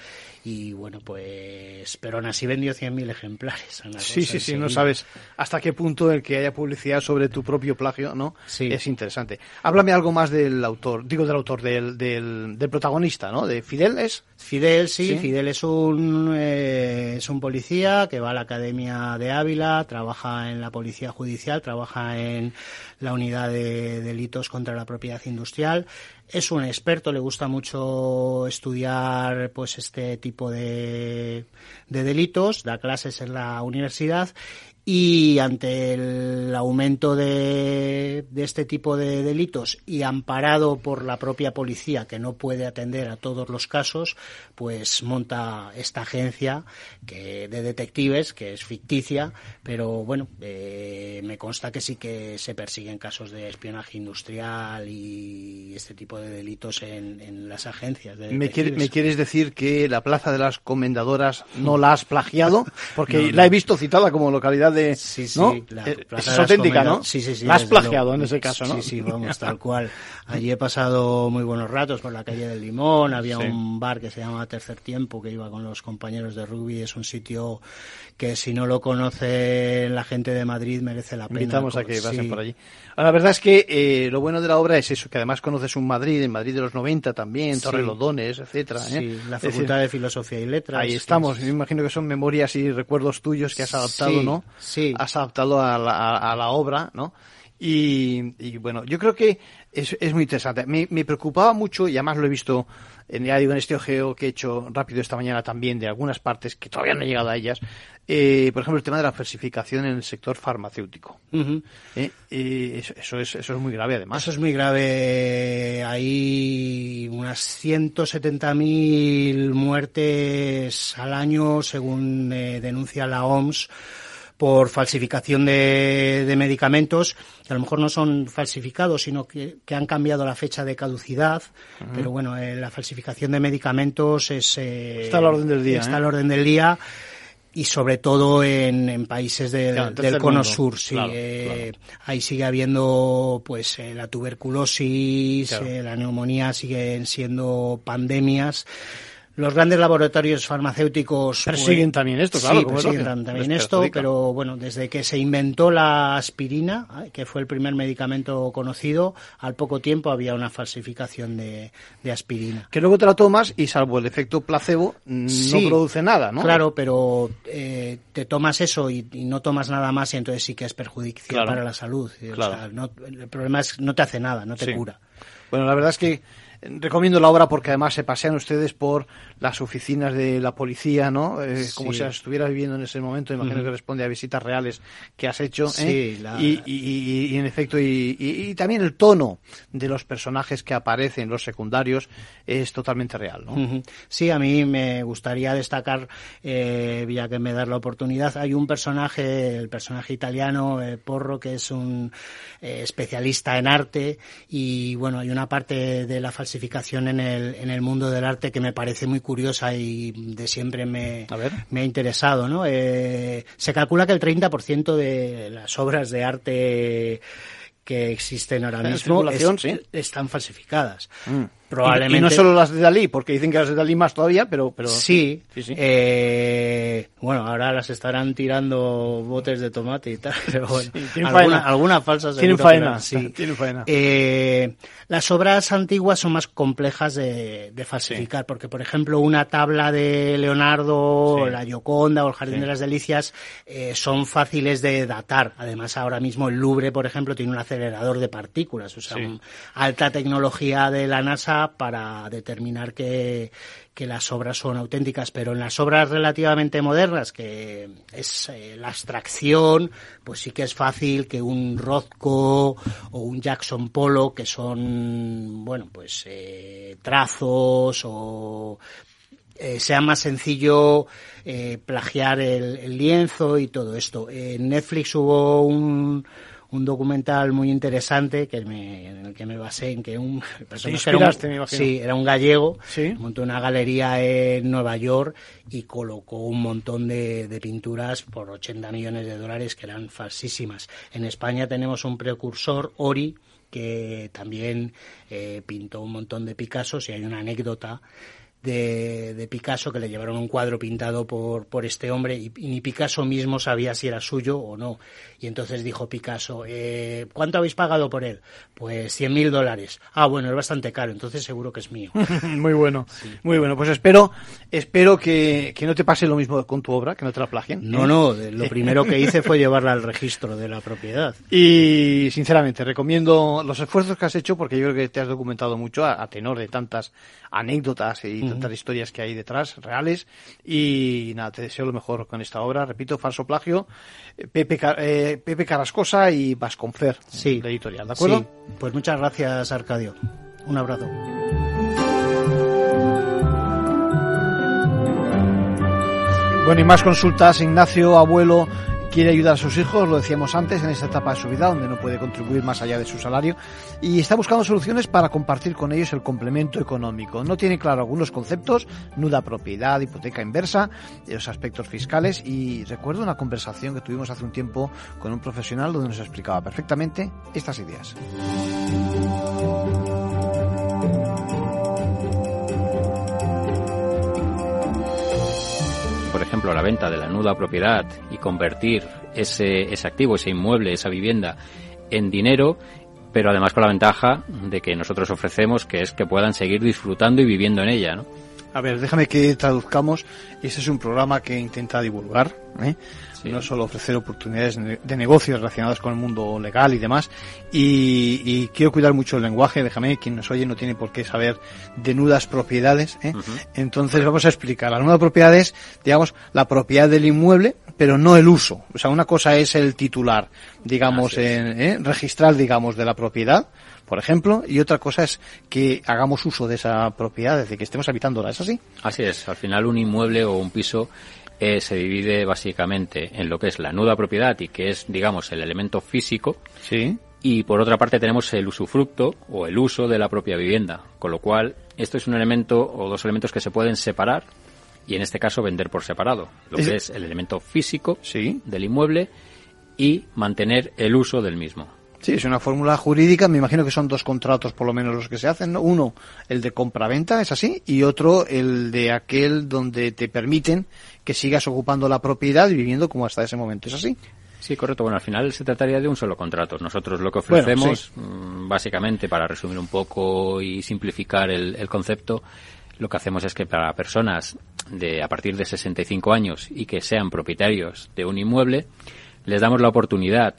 y bueno pues pero aún así vendió 100.000 ejemplares. Ana Sí, sí, sí, no sabes hasta qué punto el que haya publicidad sobre tu propio plagio, ¿no? Sí. Es interesante. Háblame algo más del autor, digo del autor, del, del, del protagonista, ¿no? De Fidel es. Fidel, sí, Sí. Fidel es un, eh, es un policía que va a la academia de Ávila, trabaja en la Policía Judicial, trabaja en la Unidad de Delitos contra la Propiedad Industrial. Es un experto, le gusta mucho estudiar pues este tipo de, de delitos, da clases en la universidad y ante el aumento de, de, este tipo de delitos y amparado por la propia policía que no puede atender a todos los casos, pues monta esta agencia que, de detectives que es ficticia, pero bueno, eh, me consta que sí que se persiguen casos de espionaje industrial y este tipo de delitos en, en las agencias. De ¿Me, ¿Me, quieres decir que la Plaza de las Comendadoras no la has plagiado? [laughs] Porque no, no. la he visto citada como localidad de Sí, sí, ¿no? la Eh, Plaza es de auténtica, ¿no? Comendadoras. Sí, sí, sí. La has plagiado luego. en ese caso, ¿no? Sí, sí, vamos, tal [laughs] cual. Allí he pasado muy buenos ratos por la calle del Limón, había Sí. un bar que se llamaba Tercer Tiempo, que iba con los compañeros de rugby, es un sitio que si no lo conoce la gente de Madrid merece la pena. Invitamos a que Sí. pasen por allí. Ahora, la verdad es que eh, lo bueno de la obra es eso, que además conoces un Madrid, en Madrid de los 90 también, Torre Sí. Lodones, etcétera. Sí, ¿eh? la Es decir, Facultad de Filosofía y Letras. Ahí estamos. es- Me imagino que son memorias y recuerdos tuyos que has adaptado, Sí, ¿no? Sí. Has adaptado a la, a- a la obra, ¿no? Y, y, bueno, yo creo que es, es muy interesante. Me, me preocupaba mucho, y además lo he visto, en, ya digo, en este ojeo que he hecho rápido esta mañana también, de algunas partes que todavía no he llegado a ellas. Eh, por ejemplo, el tema de la falsificación en el sector farmacéutico. Ujú. ¿eh? Eh, eso, eso es, eso es muy grave, además. Eso es muy grave. Hay unas 170.000 muertes al año, según eh, denuncia la OMS, por falsificación de, de medicamentos, que a lo mejor no son falsificados, sino que, que han cambiado la fecha de caducidad. Pero bueno, eh, la falsificación de medicamentos es, eh, Está a la orden del día, Está ¿eh? a la orden del día. Y sobre todo en, en países del, Claro, del cono mundo. sur, sí. Claro, eh, Ahí sigue habiendo pues eh, la tuberculosis, eh, la neumonía siguen siendo pandemias. Los grandes laboratorios farmacéuticos pues, Persiguen también esto, claro, Sí, es persiguen también Les esto, perjudica. pero bueno, desde que se inventó la aspirina, eh, que fue el primer medicamento conocido, al poco tiempo había una falsificación de, de aspirina. Que luego te la tomas y salvo el efecto placebo, mm, Sí, no produce nada, ¿no? Claro, pero eh, te tomas eso y, y no tomas nada más y entonces sí que es perjudicial Claro. para la salud. O Claro. sea, no- el problema es que no te hace nada, no te Sí. cura. Bueno, la verdad es que recomiendo la obra porque además se pasean ustedes por las oficinas de la policía, ¿no? Eh, Sí. Como si las estuviera viviendo en ese momento. Imagino que responde a visitas reales que has hecho. ¿eh? Sí, la- y, y- y- y, en efecto, y, también el tono de los personajes que aparecen, los secundarios, es totalmente real, ¿no? Sí, a mí me gustaría destacar, eh, ya que me das la oportunidad, hay un personaje, el personaje italiano, eh, Porro, que es un especialista en arte y bueno, hay una parte de la falsificación en el, en el mundo del arte que me parece muy curiosa y de siempre me, me ha interesado, ¿no? Eh, se calcula que el 30% de las obras de arte que existen ahora mismo circulación, es- sí. están falsificadas. Mm. Probablemente. Y, y no solo las de Dalí, porque dicen que las de Dalí más todavía, pero... pero Sí, sí, sí. eh, bueno, ahora las estarán tirando botes de tomate y tal, [laughs] pero bueno, Sí, tienen alguna, faena. alguna falsa Tienen faena, sí. tienen faena. Eh, las obras antiguas son más complejas de, de falsificar, porque por ejemplo una tabla de Leonardo, la Gioconda o el Jardín de las Delicias eh, son fáciles de datar. Además ahora mismo el Louvre, por ejemplo, tiene un acelerador de partículas, o sea, un- alta tecnología de la NASA para determinar que, que las obras son auténticas, pero en las obras relativamente modernas, que es eh, la abstracción, pues sí que es fácil que un Rothko o un Jackson Pollock, que son, bueno, pues eh, trazos o eh, sea más sencillo plagiar el, el lienzo y todo esto. En Netflix hubo un, un documental muy interesante que me, en el que me basé en que un [laughs] personaje era un- sí, era un gallego, Sí. montó una galería en Nueva York y colocó un montón de, de pinturas por 80 millones de dólares que eran falsísimas. En España tenemos un precursor, Ori, que también eh, pintó un montón de Picassos y hay una anécdota de, de, Picasso que le llevaron un cuadro pintado por, por este hombre y, y, ni Picasso mismo sabía si era suyo o no. Y entonces dijo Picasso, eh, ¿cuánto habéis pagado por él? Pues 100 mil dólares. Ah, bueno, es bastante caro, entonces seguro que es mío. [laughs] muy bueno, sí. muy bueno. Pues espero, espero que, que, no te pase lo mismo con tu obra, que no te la plagien. No, no, lo [laughs] primero que hice fue llevarla al registro de la propiedad. Y sinceramente, recomiendo los esfuerzos que has hecho porque yo creo que te has documentado mucho a, a tenor de tantas anécdotas y uh -huh. tantas historias que hay detrás, reales. Y nada, te deseo lo mejor con esta obra. Repito, falso plagio. Pepe, eh, Pepe Carrascosa y Vasconfer, sí. la editorial, ¿de acuerdo? Sí. Pues muchas gracias, Arcadio. Un abrazo. Bueno, y más consultas. Ignacio, abuelo, quiere ayudar a sus hijos, lo decíamos antes, en esta etapa de su vida donde no puede contribuir más allá de su salario y está buscando soluciones para compartir con ellos el complemento económico. No tiene claro algunos conceptos, nuda propiedad, hipoteca inversa, los aspectos fiscales y recuerdo una conversación que tuvimos hace un tiempo con un profesional donde nos explicaba perfectamente estas ideas. Ejemplo, la venta de la nuda propiedad y convertir ese, ese activo, ese inmueble, esa vivienda en dinero, pero además con la ventaja de que nosotros ofrecemos que es que puedan seguir disfrutando y viviendo en ella, ¿no? A ver, déjame que traduzcamos. Este es un programa que intenta divulgar, ¿eh? sí. no solo ofrecer oportunidades de negocios relacionados con el mundo legal y demás. Y, y, quiero cuidar mucho el lenguaje. Déjame, quien nos oye no tiene por qué saber de nudas propiedades. ¿eh? Uh -huh. Entonces vamos a explicar. La nuda propiedad es, digamos, la propiedad del inmueble, pero no el uso. O sea, una cosa es el titular, digamos, en, ¿eh? registral, digamos, de la propiedad por ejemplo, y otra cosa es que hagamos uso de esa propiedad, es decir, que estemos habitándola, ¿es así? Así es, al final un inmueble o un piso eh, se divide básicamente en lo que es la nuda propiedad y que es, digamos, el elemento físico. Sí. Y por otra parte tenemos el usufructo o el uso de la propia vivienda, con lo cual esto es un elemento o dos elementos que se pueden separar y en este caso vender por separado, lo Es- que es el elemento físico Sí. del inmueble y mantener el uso del mismo. Sí, es una fórmula jurídica. Me imagino que son dos contratos por lo menos los que se hacen. ¿no? Uno, el de compra-venta, es así, y otro, el de aquel donde te permiten que sigas ocupando la propiedad y viviendo como hasta ese momento. ¿Es así? Sí, correcto. Bueno, al final se trataría de un solo contrato. Nosotros lo que Bueno, ofrecemos, mm, básicamente, para resumir un poco y simplificar el, el concepto, lo que hacemos es que para personas de a partir de 65 años y que sean propietarios de un inmueble, les damos la oportunidad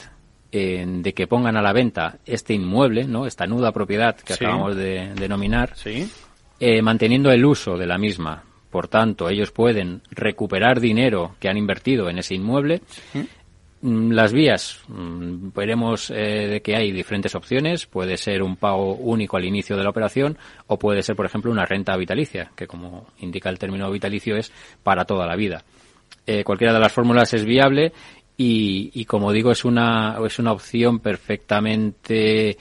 eh, de que pongan a la venta este inmueble, ¿no? Esta nuda propiedad que Sí. acabamos de denominar, Sí. eh, manteniendo el uso de la misma. Por tanto, ellos pueden recuperar dinero que han invertido en ese inmueble. Mm, Las vías, mm, veremos eh, de que hay diferentes opciones. Puede ser un pago único al inicio de la operación o puede ser, por ejemplo, una renta vitalicia, que como indica el término vitalicio es para toda la vida. Eh, cualquiera de las fórmulas es viable y, y como digo, es una, es una opción perfectamente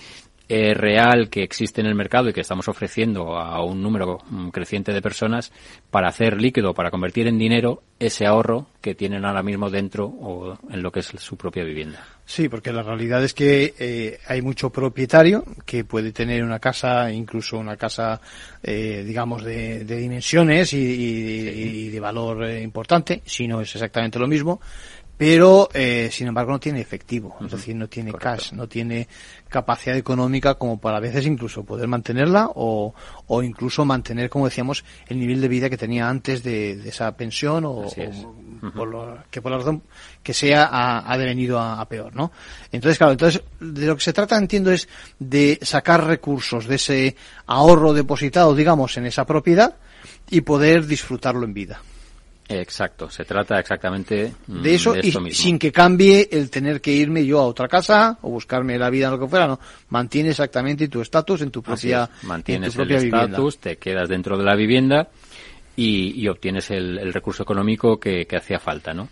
eh, real que existe en el mercado y que estamos ofreciendo a un número mm, creciente de personas para hacer líquido, para convertir en dinero ese ahorro que tienen ahora mismo dentro o en lo que es su propia vivienda. Sí, porque la realidad es que eh, hay mucho propietario que puede tener una casa, incluso una casa, eh, digamos, de, de dimensiones y, y- y de valor eh, importante, si no es exactamente lo mismo, pero eh, sin embargo no tiene efectivo, es decir, no tiene cash, no tiene capacidad económica como para a veces incluso poder mantenerla o, o incluso mantener, como decíamos, el nivel de vida que tenía antes de, de esa pensión o, Así es. o por lo- que por la razón que sea ha, ha devenido a, a peor, ¿no? Entonces, claro, entonces de lo que se trata, entiendo, es de sacar recursos de ese ahorro depositado, digamos, en esa propiedad y poder disfrutarlo en vida. Exacto, se trata exactamente mm, De eso y esto mismo. sin que cambie el tener que irme yo a otra casa o buscarme la vida en lo que fuera, no. Mantiene exactamente tu estatus en tu propia, es, en mantienes tu el propia vivienda. estatus, te quedas dentro de la vivienda y, y obtienes el, el recurso económico que, que hacía falta, ¿no?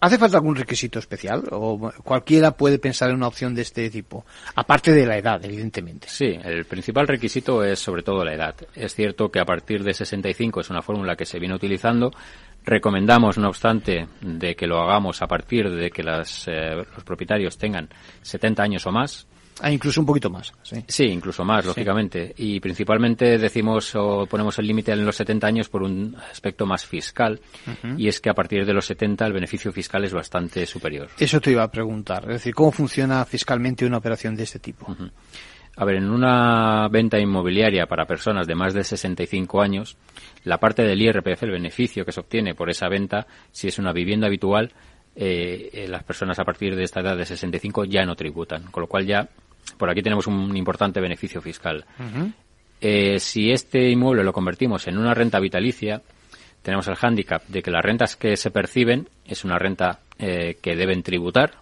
¿Hace falta algún requisito especial? ¿O cualquiera puede pensar en una opción de este tipo? Aparte de la edad, evidentemente. Sí, el principal requisito es sobre todo la edad. Es cierto que a partir de 65 es una fórmula que se viene utilizando. Recomendamos, no obstante, de que lo hagamos a partir de que las, eh, los propietarios tengan 70 años o más. Ah, incluso un poquito más. Sí, sí incluso más, lógicamente. Y principalmente decimos o ponemos el límite en los 70 años por un aspecto más fiscal. Y es que a partir de los 70 el beneficio fiscal es bastante superior. Eso te iba a preguntar. Es decir, ¿cómo funciona fiscalmente una operación de este tipo? A ver, en una venta inmobiliaria para personas de más de 65 años, la parte del IRPF, el beneficio que se obtiene por esa venta, si es una vivienda habitual, eh, eh, las personas a partir de esta edad de 65 ya no tributan, con lo cual ya por aquí tenemos un importante beneficio fiscal. Eh, si este inmueble lo convertimos en una renta vitalicia, tenemos el hándicap de que las rentas que se perciben es una renta que deben tributar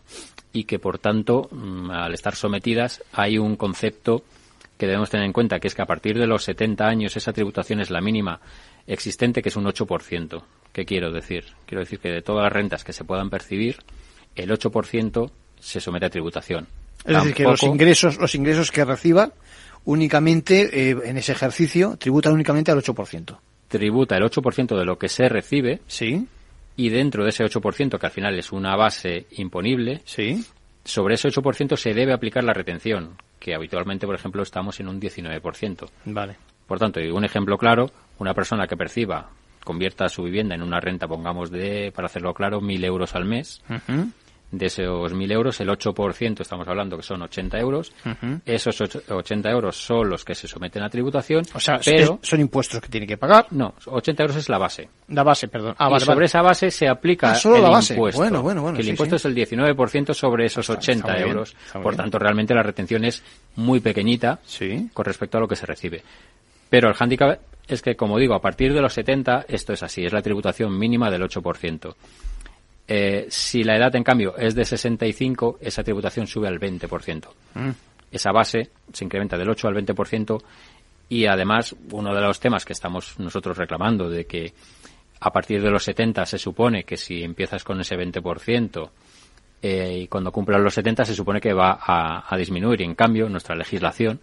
y que por tanto, mm, al estar sometidas, hay un concepto que debemos tener en cuenta, que es que a partir de los 70 años esa tributación es la mínima existente, que es un 8%. ¿Qué quiero decir? Quiero decir que de todas las rentas que se puedan percibir, el 8% se somete a tributación. Es decir, que los ingresos, los ingresos que reciba únicamente eh, en ese ejercicio tributan únicamente al 8%. Tributa el 8% de lo que se recibe. Sí. Y dentro de ese 8%, que al final es una base imponible, sí. sobre ese 8% se debe aplicar la retención, que habitualmente, por ejemplo, estamos en un 19%. Vale. Por tanto, un ejemplo claro, una persona que perciba, convierta su vivienda en una renta, pongamos de, para hacerlo claro, mil euros al mes. De esos mil euros, el 8% estamos hablando que son 80 euros. Esos 80 euros son los que se someten a tributación. O sea, pero, son impuestos que tiene que pagar. No, 80 euros es la base. La base, perdón. Ah, y sobre esa base se aplica ah, solo el la base. impuesto. Bueno, bueno, bueno. Que el impuesto es el 19% sobre esos 80 euros. Por tanto, realmente la retención es muy pequeñita con respecto a lo que se recibe. Pero el hándicap es que, como digo, a partir de los 70 esto es así, es la tributación mínima del 8%. Eh, si la edad, en cambio, es de 65, esa tributación sube al 20%. Mm. Esa base se incrementa del 8 al 20% y además uno de los temas que estamos nosotros reclamando de que a partir de los 70 se supone que si empiezas con ese 20% eh, y cuando cumplan los 70 se supone que va a, a disminuir en cambio nuestra legislación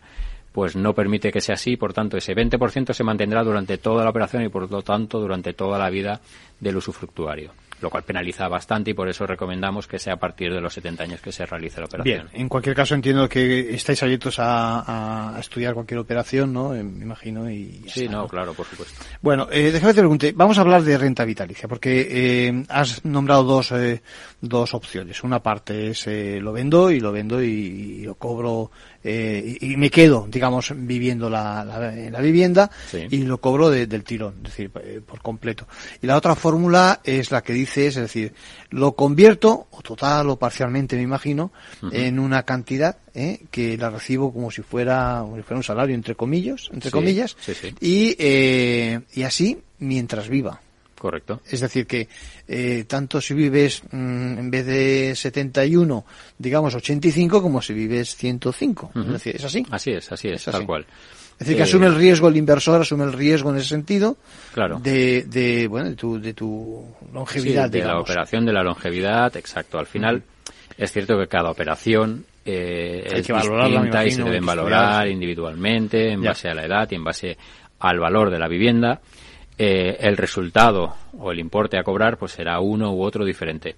pues no permite que sea así, por tanto ese 20% se mantendrá durante toda la operación y por lo tanto durante toda la vida del usufructuario lo cual penaliza bastante y por eso recomendamos que sea a partir de los 70 años que se realice la operación. Bien, en cualquier caso entiendo que estáis abiertos a, estudiar cualquier operación, ¿no? Eh, me imagino. Y sí, no, claro, por supuesto. Bueno, eh, déjame te pregunte, vamos a hablar de renta vitalicia, porque eh, has nombrado dos, eh, dos opciones. Una parte es lo vendo y lo vendo y, lo cobro y, me quedo, digamos, viviendo la, la, vivienda y lo cobro del tirón, es decir, por completo. Y la otra fórmula es la que dice es decir, lo convierto, o total o parcialmente me imagino, en una cantidad ¿eh? que la recibo como si fuera, fuera un salario, entre comillas, entre comillas, Y, eh, y así mientras viva. Correcto. Es decir, que eh, tanto si vives mm, en vez de 71, digamos 85, como si vives 105. Es decir, ¿es así? Así es, así es, tal cual. Es decir, que asume el riesgo el inversor, asume el riesgo en ese sentido claro. de, de, bueno, de tu, de tu longevidad. de la operación de la longevidad, exacto. Al final, es cierto que cada operación eh, es distinta y se deben valorar individualmente en base a la edad y en base al valor de la vivienda. Eh, el resultado o el importe a cobrar pues será uno u otro diferente.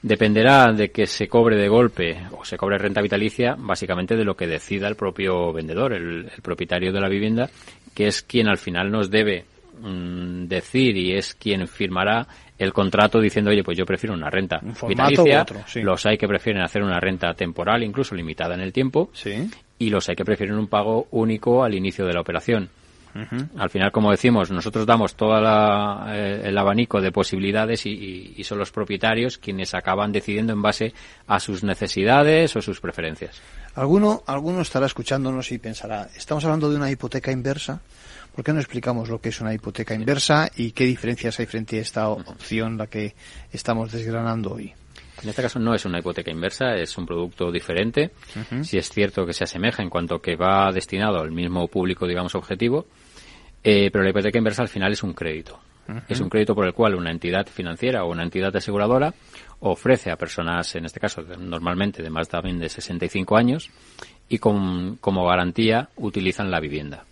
Dependerá de que se cobre de golpe o se cobre renta vitalicia, básicamente de lo que decida el propio vendedor, el, propietario de la vivienda, que es quien al final nos debe mm, decir y es quien firmará el contrato diciendo, oye, pues yo prefiero una renta vitalicia. Los hay que prefieren hacer una renta temporal, incluso limitada en el tiempo. Y los hay que prefieren un pago único al inicio de la operación. Al final, como decimos, nosotros damos todo eh, el abanico de posibilidades y, son los propietarios quienes acaban decidiendo en base a sus necesidades o sus preferencias. Alguno, alguno estará escuchándonos y pensará, estamos hablando de una hipoteca inversa. ¿Por qué no explicamos lo que es una hipoteca inversa y qué diferencias hay frente a esta opción, la que estamos desgranando hoy? En este caso no es una hipoteca inversa, es un producto diferente. Si es cierto que se asemeja en cuanto que va destinado al mismo público, digamos, objetivo, eh, pero la hipoteca inversa al final es un crédito. Es un crédito por el cual una entidad financiera o una entidad aseguradora ofrece a personas, en este caso normalmente de más también de 65 años, y con, como garantía utilizan la vivienda.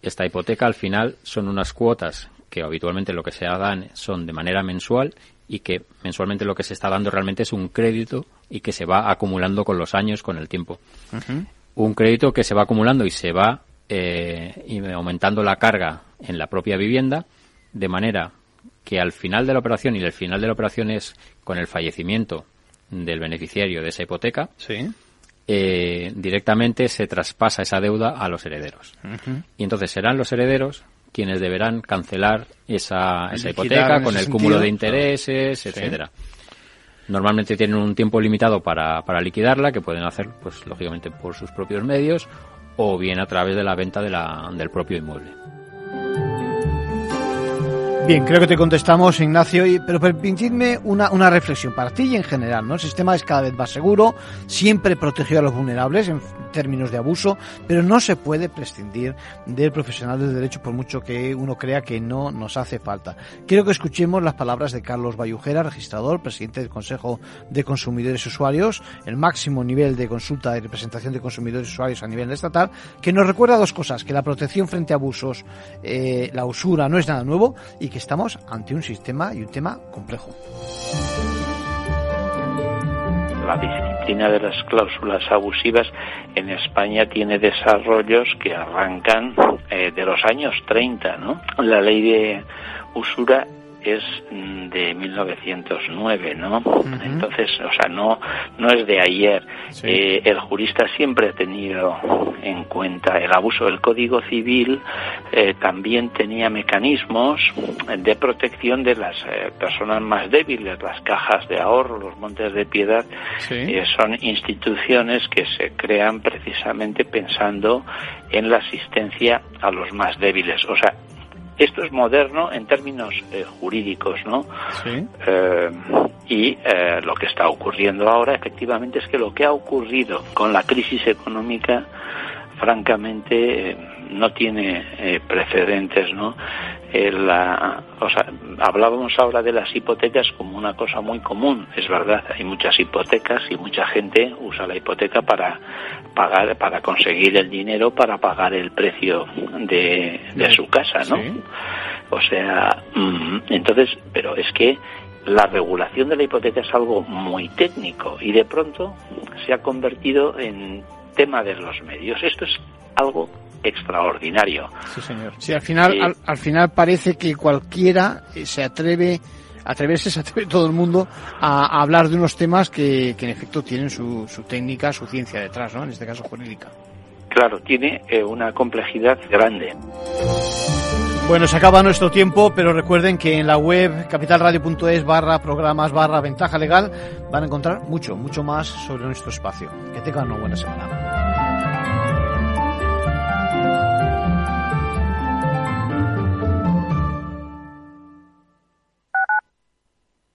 Esta hipoteca al final son unas cuotas que habitualmente lo que se dan son de manera mensual y que mensualmente lo que se está dando realmente es un crédito y que se va acumulando con los años, con el tiempo. Un crédito que se va acumulando y se va eh, y aumentando la carga en la propia vivienda, de manera que al final de la operación, y el final de la operación es con el fallecimiento del beneficiario de esa hipoteca, eh, directamente se traspasa esa deuda a los herederos. Y entonces serán los herederos quienes deberán cancelar esa, esa hipoteca con el cúmulo de intereses, etcétera. Normalmente tienen un tiempo limitado para, para liquidarla, que pueden hacer, pues lógicamente, por sus propios medios o bien a través de la venta de la, del propio inmueble. Bien, creo que te contestamos, Ignacio, y, pero permitidme una, reflexión para ti y en general, ¿no? El sistema es cada vez más seguro, siempre protegido a los vulnerables en términos de abuso, pero no se puede prescindir del profesional del derecho por mucho que uno crea que no nos hace falta. Quiero que escuchemos las palabras de Carlos Bayujera, registrador, presidente del Consejo de Consumidores y Usuarios, el máximo nivel de consulta y representación de consumidores y usuarios a nivel estatal, que nos recuerda dos cosas, que la protección frente a abusos, eh, la usura no es nada nuevo y que estamos ante un sistema y un tema complejo. La disciplina de las cláusulas abusivas en España tiene desarrollos que arrancan eh, de los años 30, ¿no? La ley de usura es mm, de 1909, ¿no? Entonces, o sea, no no es de ayer. Eh, el jurista siempre ha tenido en cuenta el abuso. El Código Civil eh, también tenía mecanismos de protección de las eh, personas más débiles. Las cajas de ahorro, los montes de piedad, son instituciones que se crean precisamente pensando en la asistencia a los más débiles. O sea, esto es moderno en términos eh, jurídicos, ¿no? Sí. Eh, y eh, lo que está ocurriendo ahora, efectivamente, es que lo que ha ocurrido con la crisis económica, francamente, no tiene precedentes, ¿no? La, o sea, hablábamos ahora de las hipotecas como una cosa muy común, es verdad, hay muchas hipotecas y mucha gente usa la hipoteca para pagar, para conseguir el dinero para pagar el precio de, de su casa, ¿no? O sea, mm, entonces, pero es que la regulación de la hipoteca es algo muy técnico y de pronto se ha convertido en tema de los medios. Esto es algo extraordinario. Sí, señor. Sí, al final, al, final parece que cualquiera eh, se atreve atreverse, [laughs] se atreve todo el mundo a, hablar de unos temas que, que en efecto tienen su, su, técnica, su ciencia detrás, ¿no? En este caso jurídica. Claro, tiene eh, una complejidad grande. Bueno, se acaba nuestro tiempo, pero recuerden que en la web capitalradio.es barra programas barra ventaja legal van a encontrar mucho, mucho más sobre nuestro espacio. Que tengan una buena semana.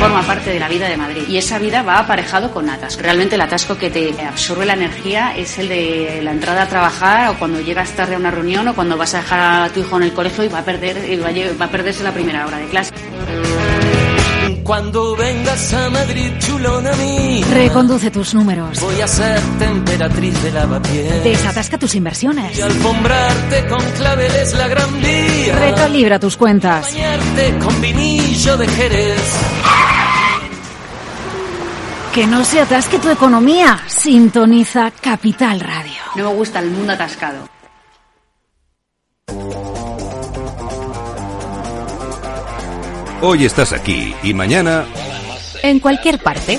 Forma parte de la vida de Madrid y esa vida va aparejado con atasco. Realmente el atasco que te absorbe la energía es el de la entrada a trabajar o cuando llegas tarde a una reunión o cuando vas a dejar a tu hijo en el colegio y va a perder y va a, va a perderse la primera hora de clase. Cuando vengas a Madrid, chulona. Reconduce tus números. Voy a ser temperatriz de lavapiés. Desatasca tus inversiones. Y alfombrarte con claveles la gran vía. Recalibra tus cuentas. Bañarte con vinillo de Jerez. Que no se atasque tu economía. Sintoniza Capital Radio. No me gusta el mundo atascado. Hoy estás aquí y mañana... En cualquier parte.